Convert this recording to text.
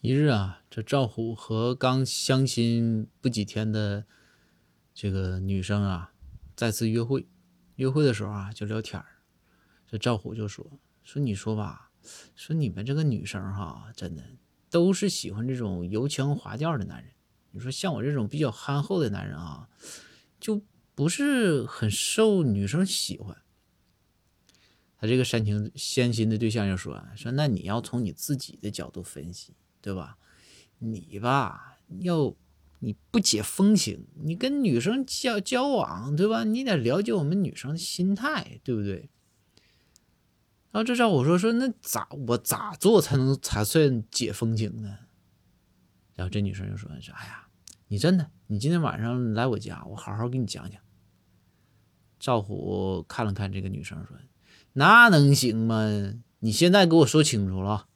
一日啊，这赵虎和刚相亲不几天的这个女生啊，再次约会。约会的时候啊，就聊天儿这赵虎就说：“说你说吧，说你们这个女生哈，真的都是喜欢这种油腔滑调的男人。你说像我这种比较憨厚的男人啊，就不是很受女生喜欢。”他这个煽情相亲的对象就说：“说那你要从你自己的角度分析。”对吧？你吧，要你不解风情，你跟女生交交往，对吧？你得了解我们女生的心态，对不对？然后这赵虎说说，那咋我咋做才能才算解风情呢？然后这女生就说说，哎呀，你真的，你今天晚上来我家，我好好给你讲讲。赵虎看了看这个女生，说，那能行吗？你现在给我说清楚了。